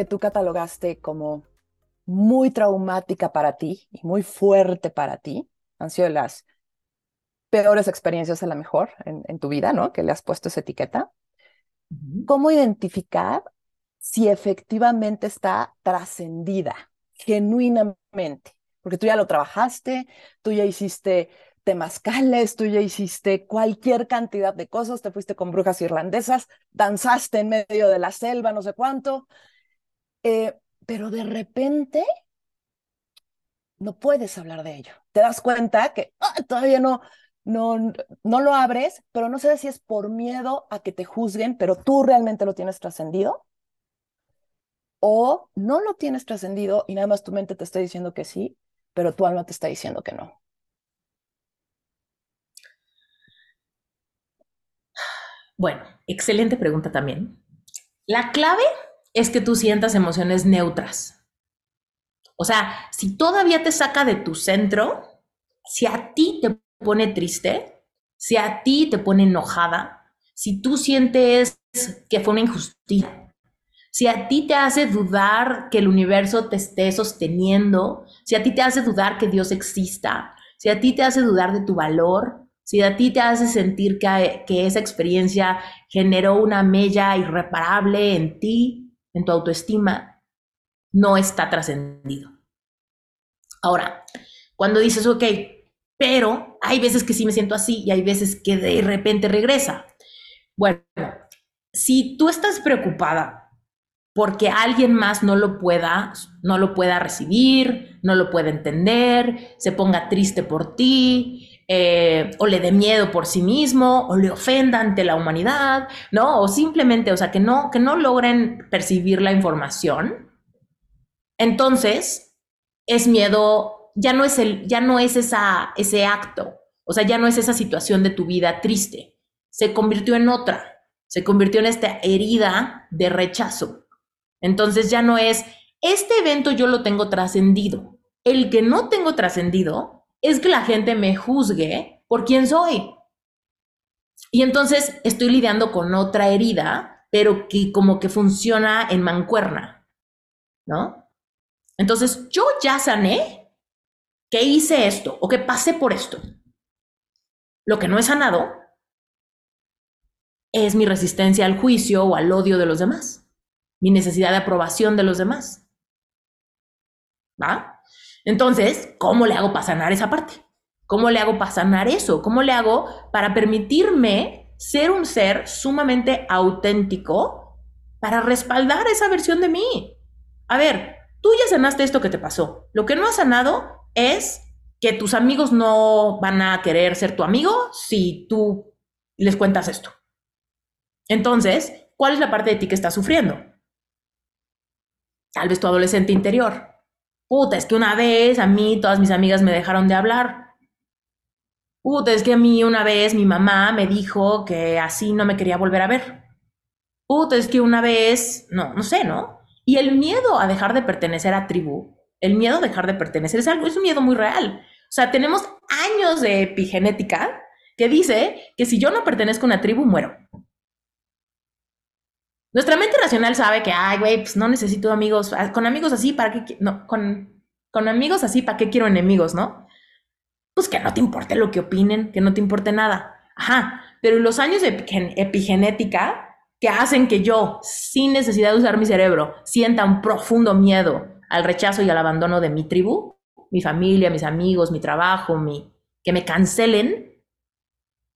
que tú catalogaste como muy traumática para ti y muy fuerte para ti, han sido las peores experiencias a lo mejor en, tu vida, ¿no? Que le has puesto esa etiqueta. ¿Cómo identificar si efectivamente está trascendida, genuinamente? Porque tú ya lo trabajaste, tú ya hiciste temazcales, tú ya hiciste cualquier cantidad de cosas, te fuiste con brujas irlandesas, danzaste en medio de la selva, no sé cuánto, eh, pero de repente no puedes hablar de ello. Te das cuenta que ah, todavía no, no, no lo abres, pero no sé si es por miedo a que te juzguen, pero tú realmente lo tienes trascendido. O no lo tienes trascendido y nada más tu mente te está diciendo que sí, pero tu alma te está diciendo que no. Bueno, excelente pregunta también. La clave es que tú sientas emociones neutras. O sea, si todavía te saca de tu centro, si a ti te pone triste, si a ti te pone enojada, si tú sientes que fue una injusticia, si a ti te hace dudar que el universo te esté sosteniendo, si a ti te hace dudar que Dios exista, si a ti te hace dudar de tu valor, si a ti te hace sentir que, que esa experiencia generó una mella irreparable en ti, en tu autoestima, no está trascendido. Ahora, cuando dices, ok, pero hay veces que sí me siento así y hay veces que de repente regresa. Bueno, si tú estás preocupada porque alguien más no lo pueda, no lo pueda recibir, no lo pueda entender, se ponga triste por ti, eh, o le dé miedo por sí mismo, o le ofenda ante la humanidad, ¿no? O simplemente, o sea, que no, que no logren percibir la información. Entonces, es miedo, ya no es, el, ya no es esa, ese acto, o sea, ya no es esa situación de tu vida triste, se convirtió en otra, se convirtió en esta herida de rechazo. Entonces ya no es, este evento yo lo tengo trascendido, el que no tengo trascendido es que la gente me juzgue por quién soy. Y entonces estoy lidiando con otra herida, pero que como que funciona en mancuerna, ¿no? Entonces yo ya sané que hice esto o que pasé por esto. Lo que no he sanado es mi resistencia al juicio o al odio de los demás, mi necesidad de aprobación de los demás. ¿Va? Entonces, ¿cómo le hago para sanar esa parte? ¿Cómo le hago para sanar eso? ¿Cómo le hago para permitirme ser un ser sumamente auténtico para respaldar esa versión de mí? A ver, tú ya sanaste esto que te pasó. Lo que no has sanado es que tus amigos no van a querer ser tu amigo si tú les cuentas esto. Entonces, ¿cuál es la parte de ti que está sufriendo? Tal vez tu adolescente interior Puta, es que una vez a mí todas mis amigas me dejaron de hablar. Puta, es que a mí una vez mi mamá me dijo que así no me quería volver a ver. Puta, es que una vez, no, no sé, ¿no? Y el miedo a dejar de pertenecer a tribu, el miedo a dejar de pertenecer es algo, es un miedo muy real. O sea, tenemos años de epigenética que dice que si yo no pertenezco a una tribu, muero. Nuestra mente racional sabe que, ay, güey, pues no necesito amigos. Ah, con amigos así, ¿para qué? No, con, con amigos así, ¿para qué quiero enemigos, no? Pues que no te importe lo que opinen, que no te importe nada. Ajá, pero los años de epigenética que hacen que yo, sin necesidad de usar mi cerebro, sienta un profundo miedo al rechazo y al abandono de mi tribu, mi familia, mis amigos, mi trabajo, mi, que me cancelen,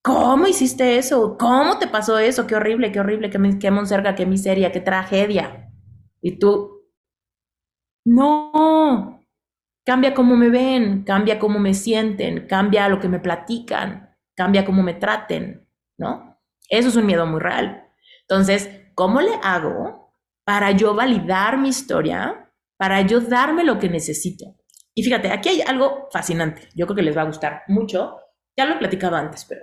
¿Cómo hiciste eso? ¿Cómo te pasó eso? Qué horrible, qué horrible, qué, monserga, qué miseria, qué tragedia. Y tú, no, cambia cómo me ven, cambia cómo me sienten, cambia lo que me platican, cambia cómo me traten, ¿no? Eso es un miedo muy real. Entonces, ¿cómo le hago para yo validar mi historia, para yo darme lo que necesito. Y fíjate, aquí hay algo fascinante, yo creo que les va a gustar mucho, ya lo he platicado antes, pero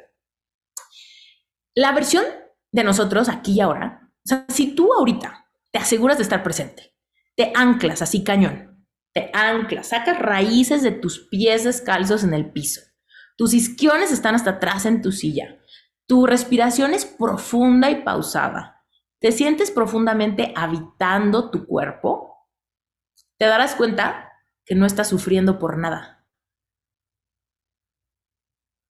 la versión de nosotros aquí y ahora, o sea, si tú ahorita te aseguras de estar presente, te anclas así cañón, te anclas, sacas raíces de tus pies descalzos en el piso, tus isquiones están hasta atrás en tu silla, tu respiración es profunda y pausada, te sientes profundamente habitando tu cuerpo, te darás cuenta que no estás sufriendo por nada.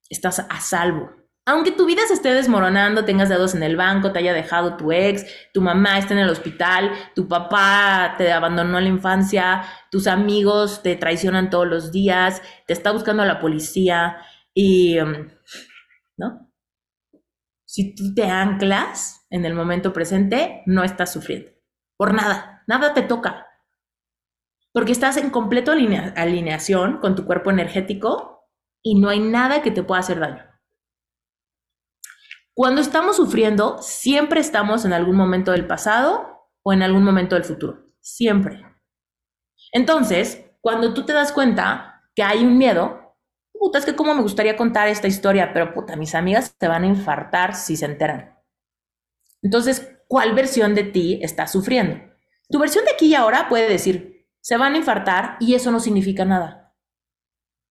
Estás a salvo aunque tu vida se esté desmoronando, tengas dedos en el banco, te haya dejado tu ex, tu mamá está en el hospital, tu papá te abandonó en la infancia, tus amigos te traicionan todos los días, te está buscando la policía y, um, ¿no? Si tú te anclas en el momento presente, no estás sufriendo. Por nada, nada te toca. Porque estás en completo alineación con tu cuerpo energético y no hay nada que te pueda hacer daño. Cuando estamos sufriendo, siempre estamos en algún momento del pasado o en algún momento del futuro. Siempre. Entonces, cuando tú te das cuenta que hay un miedo, puta, es que cómo me gustaría contar esta historia, pero puta, mis amigas te van a infartar si se enteran. Entonces, ¿cuál versión de ti está sufriendo? Tu versión de aquí y ahora puede decir, se van a infartar y eso no significa nada.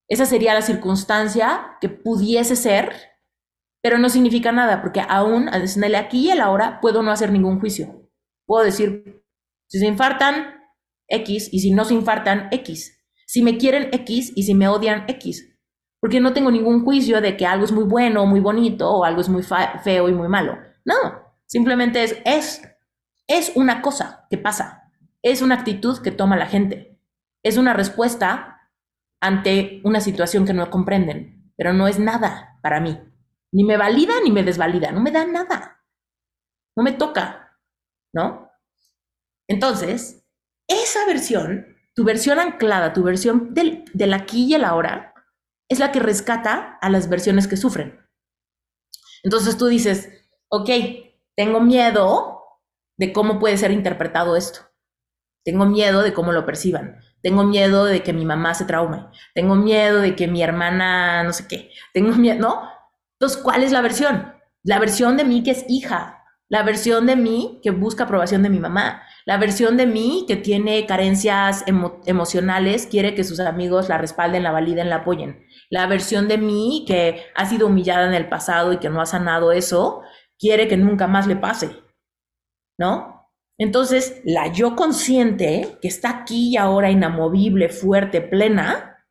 Esa sería la circunstancia que pudiese ser pero no significa nada, porque aún en el aquí y el ahora puedo no hacer ningún juicio. Puedo decir, si se infartan, X, y si no se infartan, X. Si me quieren, X, y si me odian, X. Porque no tengo ningún juicio de que algo es muy bueno, muy bonito, o algo es muy feo y muy malo. No, simplemente es, es, es una cosa que pasa. Es una actitud que toma la gente. Es una respuesta ante una situación que no comprenden, pero no es nada para mí. Ni me valida ni me desvalida, no me da nada. No me toca, ¿no? Entonces, esa versión, tu versión anclada, tu versión del, del aquí y el ahora, es la que rescata a las versiones que sufren. Entonces tú dices, ok, tengo miedo de cómo puede ser interpretado esto. Tengo miedo de cómo lo perciban. Tengo miedo de que mi mamá se traume. Tengo miedo de que mi hermana, no sé qué. Tengo miedo, ¿no? Entonces, ¿cuál es la versión? La versión de mí que es hija, la versión de mí que busca aprobación de mi mamá, la versión de mí que tiene carencias emocionales, quiere que sus amigos la respalden, la validen, la apoyen. La versión de mí que ha sido humillada en el pasado y que no ha sanado eso, quiere que nunca más le pase. ¿No? Entonces, la yo consciente, que está aquí y ahora inamovible, fuerte, plena,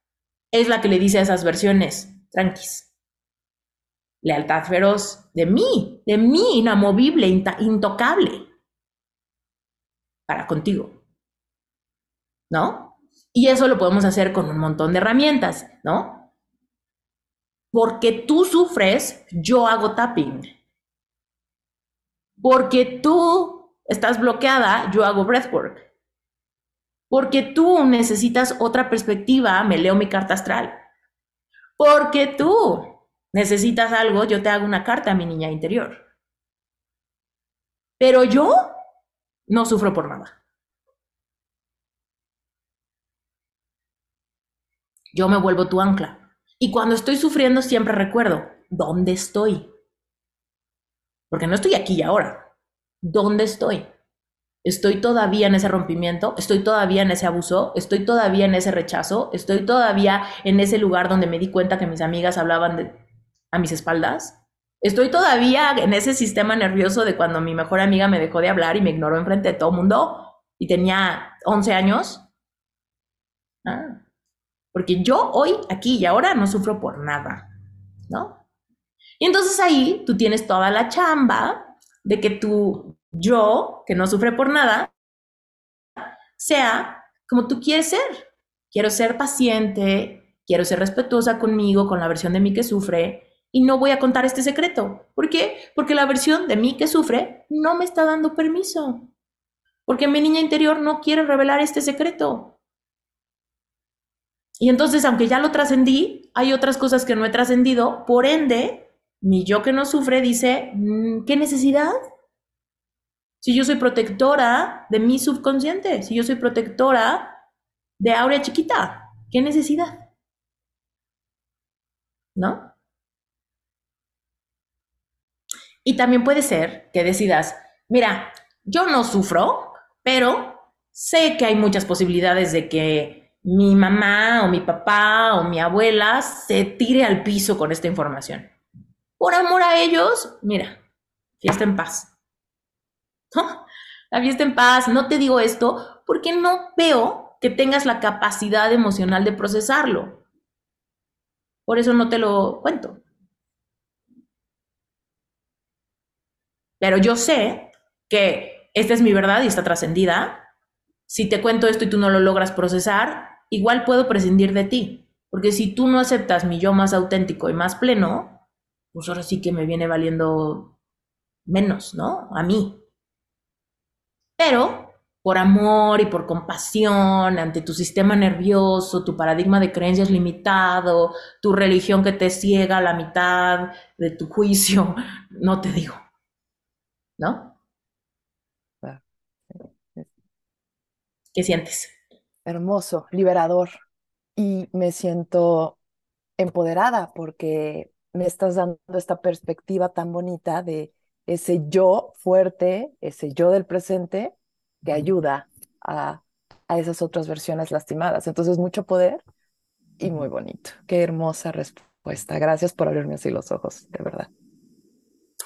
es la que le dice a esas versiones, tranquis, lealtad feroz de mí, de mí inamovible, intocable, para contigo. ¿No? Y eso lo podemos hacer con un montón de herramientas, ¿no? Porque tú sufres, yo hago tapping. Porque tú estás bloqueada, yo hago breathwork. Porque tú necesitas otra perspectiva, me leo mi carta astral. Porque tú necesitas algo, yo te hago una carta a mi niña interior. Pero yo no sufro por nada. Yo me vuelvo tu ancla. Y cuando estoy sufriendo siempre recuerdo, ¿dónde estoy? Porque no estoy aquí y ahora. ¿Dónde estoy? ¿Estoy todavía en ese rompimiento? ¿Estoy todavía en ese abuso? ¿Estoy todavía en ese rechazo? ¿Estoy todavía en ese lugar donde me di cuenta que mis amigas hablaban de, a mis espaldas. Estoy todavía en ese sistema nervioso de cuando mi mejor amiga me dejó de hablar y me ignoró enfrente de todo el mundo y tenía 11 años. Ah, porque yo hoy, aquí y ahora no sufro por nada, ¿no? Y entonces ahí tú tienes toda la chamba de que tú, yo, que no sufre por nada, sea como tú quieres ser. Quiero ser paciente, quiero ser respetuosa conmigo, con la versión de mí que sufre, y no voy a contar este secreto. ¿Por qué? Porque la versión de mí que sufre no me está dando permiso. Porque mi niña interior no quiere revelar este secreto. Y entonces, aunque ya lo trascendí, hay otras cosas que no he trascendido. Por ende, mi yo que no sufre dice, mm, ¿qué necesidad? Si yo soy protectora de mi subconsciente, si yo soy protectora de Aurea chiquita, ¿qué necesidad? ¿No? Y también puede ser que decidas, mira, yo no sufro, pero sé que hay muchas posibilidades de que mi mamá o mi papá o mi abuela se tire al piso con esta información. Por amor a ellos, mira, fiesta en paz. La fiesta en paz, no te digo esto porque no veo que tengas la capacidad emocional de procesarlo. Por eso no te lo cuento. Pero yo sé que esta es mi verdad y está trascendida. Si te cuento esto y tú no lo logras procesar, igual puedo prescindir de ti. Porque si tú no aceptas mi yo más auténtico y más pleno, pues ahora sí que me viene valiendo menos, ¿no? A mí. Pero por amor y por compasión ante tu sistema nervioso, tu paradigma de creencias limitado, tu religión que te ciega a la mitad de tu juicio, no te digo. ¿No? ¿Qué sientes? Hermoso, liberador. Y me siento empoderada porque me estás dando esta perspectiva tan bonita de ese yo fuerte, ese yo del presente que ayuda a, a esas otras versiones lastimadas. Entonces, mucho poder y muy bonito. Qué hermosa respuesta. Gracias por abrirme así los ojos, de verdad.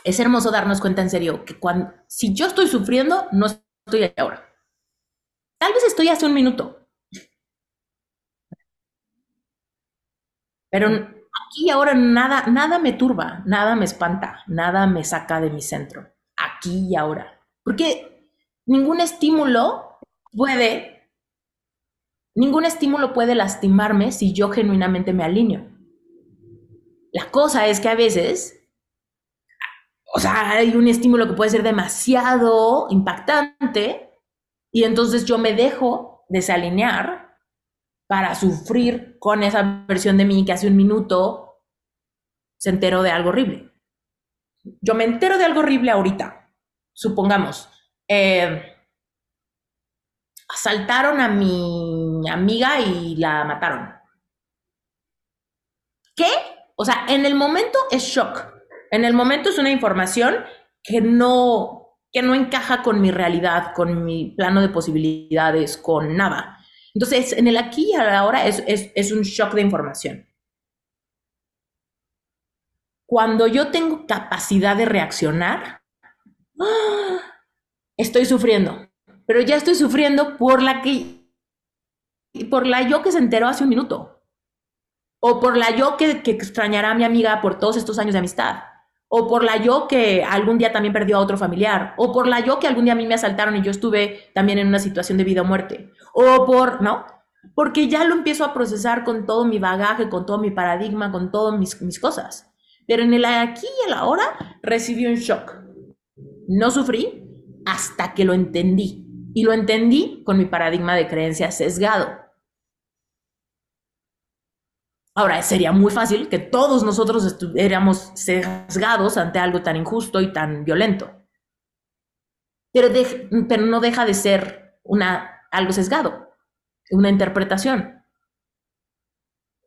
Es hermoso darnos cuenta en serio que cuando, si yo estoy sufriendo, no estoy ahí ahora. Tal vez estoy hace un minuto. Pero aquí y ahora nada, nada me turba, nada me espanta, nada me saca de mi centro. Aquí y ahora. Porque ningún estímulo puede, ningún estímulo puede lastimarme si yo genuinamente me alineo. La cosa es que a veces o sea, hay un estímulo que puede ser demasiado impactante y entonces yo me dejo desalinear para sufrir con esa versión de mí que hace un minuto se enteró de algo horrible. Yo me entero de algo horrible ahorita. Supongamos, eh, asaltaron a mi amiga y la mataron. ¿Qué? O sea, en el momento es shock en el momento es una información que no, que no encaja con mi realidad, con mi plano de posibilidades, con nada. Entonces, en el aquí y ahora es, es un shock de información. Cuando yo tengo capacidad de reaccionar, estoy sufriendo, pero ya estoy sufriendo por la que, por la yo que se enteró hace un minuto, o por la yo que extrañará a mi amiga por todos estos años de amistad o por la yo que algún día también perdió a otro familiar, o por la yo que algún día a mí me asaltaron y yo estuve también en una situación de vida o muerte, o por, ¿no? Porque ya lo empiezo a procesar con todo mi bagaje, con todo mi paradigma, con todas mis, cosas. Pero en el aquí y el ahora recibí un shock. No sufrí hasta que lo entendí. Y lo entendí con mi paradigma de creencia sesgado. Ahora, sería muy fácil que todos nosotros estuviéramos sesgados ante algo tan injusto y tan violento. Pero, no deja de ser algo sesgado, una interpretación.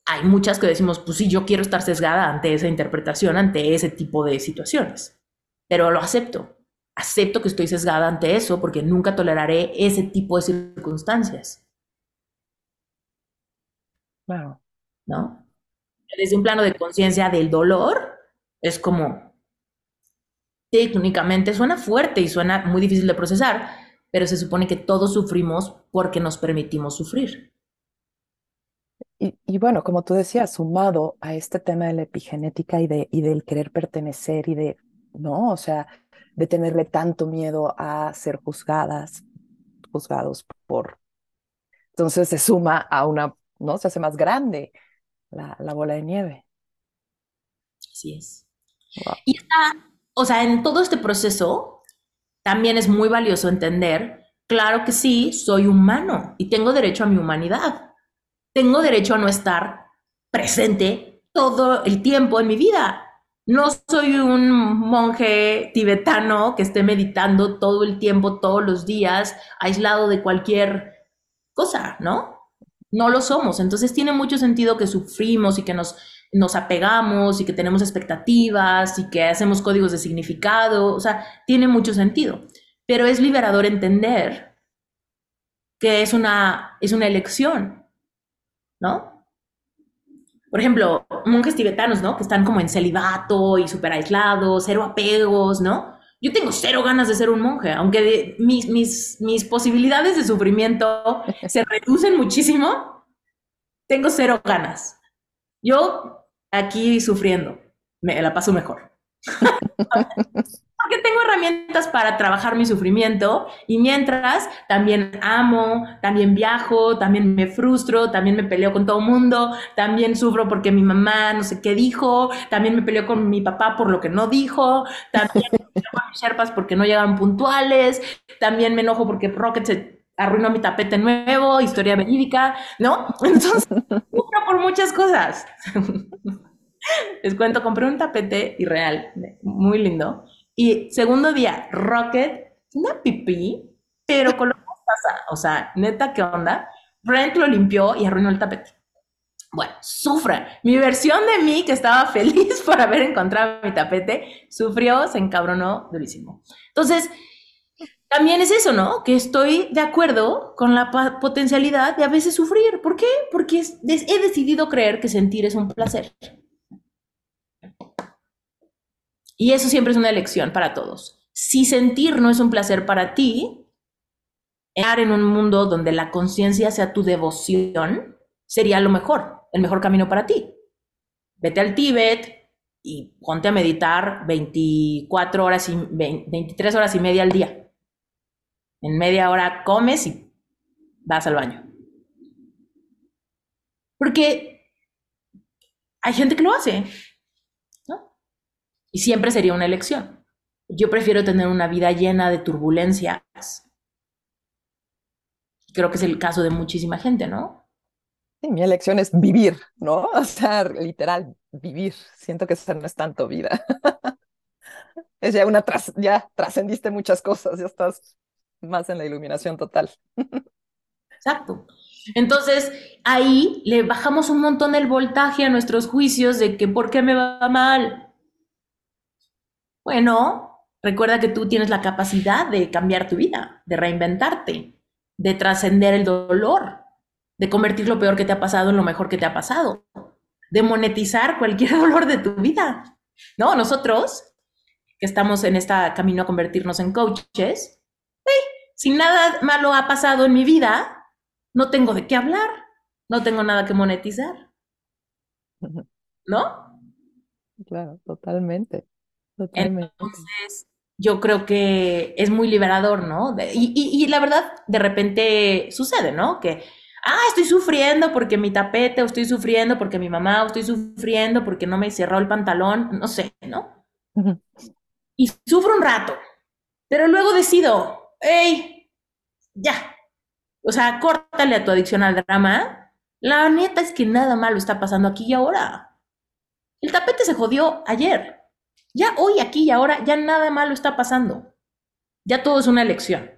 Hay muchas que decimos, pues sí, yo quiero estar sesgada ante esa interpretación, ante ese tipo de situaciones. Pero lo acepto. Acepto que estoy sesgada ante eso porque nunca toleraré ese tipo de circunstancias. Claro. ¿No? Desde un plano de conciencia del dolor, es como, técnicamente suena fuerte y suena muy difícil de procesar, pero se supone que todos sufrimos porque nos permitimos sufrir. Y, bueno, como tú decías, sumado a este tema de la epigenética y, de, y del querer pertenecer y de, ¿no? O sea, de tenerle tanto miedo a ser juzgadas, juzgados por... Entonces se suma a una, ¿no? Se hace más grande la, bola de nieve. Así es. Y está, o sea, en todo este proceso también es muy valioso entender, claro que sí, soy humano y tengo derecho a mi humanidad. Tengo derecho a no estar presente todo el tiempo en mi vida. No soy un monje tibetano que esté meditando todo el tiempo, todos los días, aislado de cualquier cosa, ¿no? No lo somos. Entonces tiene mucho sentido que sufrimos y que nos, nos apegamos y que tenemos expectativas y que hacemos códigos de significado. O sea, tiene mucho sentido. Pero es liberador entender que es una, es una elección, ¿no? por ejemplo, monjes tibetanos, ¿no? Que están como en celibato y súper aislados, cero apegos, ¿no? Yo tengo cero ganas de ser un monje, aunque mis, mis, mis posibilidades de sufrimiento se reducen muchísimo, tengo cero ganas. Yo aquí sufriendo, me la paso mejor. porque tengo herramientas para trabajar mi sufrimiento y mientras también amo, también viajo, también me frustro, también me peleo con todo el mundo, también sufro porque mi mamá no sé qué dijo, también me peleo con mi papá por lo que no dijo, también me enojo con mis sherpas porque no llegan puntuales, también me enojo porque Rocket se arruinó mi tapete nuevo, historia verídica, ¿no? Entonces, sufro por muchas cosas. Les cuento, compré un tapete irreal, muy lindo, y segundo día, Rocket, una pipí, pero con lo pasa. O sea, neta, ¿qué onda? Brent lo limpió y arruinó el tapete. Bueno, sufre. Mi versión de mí, que estaba feliz por haber encontrado mi tapete, sufrió, se encabronó durísimo. Entonces, también es eso, ¿no? Que estoy de acuerdo con la potencialidad de a veces sufrir. ¿Por qué? Porque he decidido creer que sentir es un placer. Y eso siempre es una elección para todos. Si sentir no es un placer para ti, estar en un mundo donde la conciencia sea tu devoción sería lo mejor, el mejor camino para ti. Vete al Tíbet y ponte a meditar 24 horas y 23 horas y media al día. En media hora comes y vas al baño. Porque hay gente que lo hace. Y siempre sería una elección. Yo prefiero tener una vida llena de turbulencias. Creo que es el caso de muchísima gente, ¿no? Sí, mi elección es vivir, ¿no? O sea, literal, vivir. Siento que eso no es tanto vida. es ya una, tras ya trascendiste muchas cosas, ya estás más en la iluminación total. Exacto. Entonces, ahí le bajamos un montón el voltaje a nuestros juicios de que por qué me va mal, bueno, recuerda que tú tienes la capacidad de cambiar tu vida, de reinventarte, de trascender el dolor, de convertir lo peor que te ha pasado en lo mejor que te ha pasado, de monetizar cualquier dolor de tu vida. ¿No? Nosotros, que estamos en este camino a convertirnos en coaches, si nada malo ha pasado en mi vida, no tengo de qué hablar, no tengo nada que monetizar. ¿No? Claro, totalmente. Entonces, yo creo que es muy liberador, ¿no? y, la verdad, de repente sucede, ¿no? Que, ah, estoy sufriendo porque mi tapete, o estoy sufriendo porque mi mamá, o estoy sufriendo porque no me cerró el pantalón, no sé, ¿no? Y sufro un rato, pero luego decido, hey, ya. O sea, córtale a tu adicción al drama. La neta es que nada malo está pasando aquí y ahora. El tapete se jodió ayer. Ya hoy, aquí y ahora, ya nada malo está pasando. Ya todo es una elección.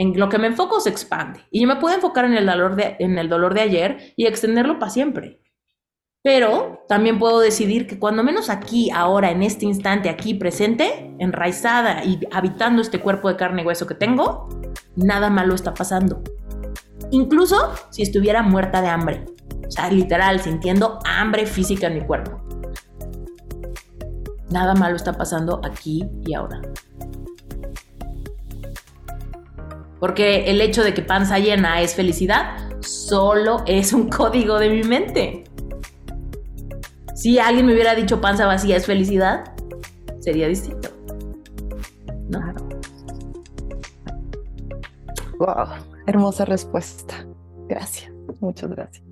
En lo que me enfoco se expande. Y yo me puedo enfocar en el dolor de, en el dolor de ayer y extenderlo para siempre. Pero también puedo decidir que cuando menos aquí, ahora, en este instante, aquí presente, enraizada y habitando este cuerpo de carne y hueso que tengo, nada malo está pasando. Incluso si estuviera muerta de hambre. O sea, literal, sintiendo hambre física en mi cuerpo. Nada malo está pasando aquí y ahora. Porque el hecho de que panza llena es felicidad solo es un código de mi mente. Si alguien me hubiera dicho panza vacía es felicidad, sería distinto. ¿No? Wow, hermosa respuesta. Gracias, muchas gracias.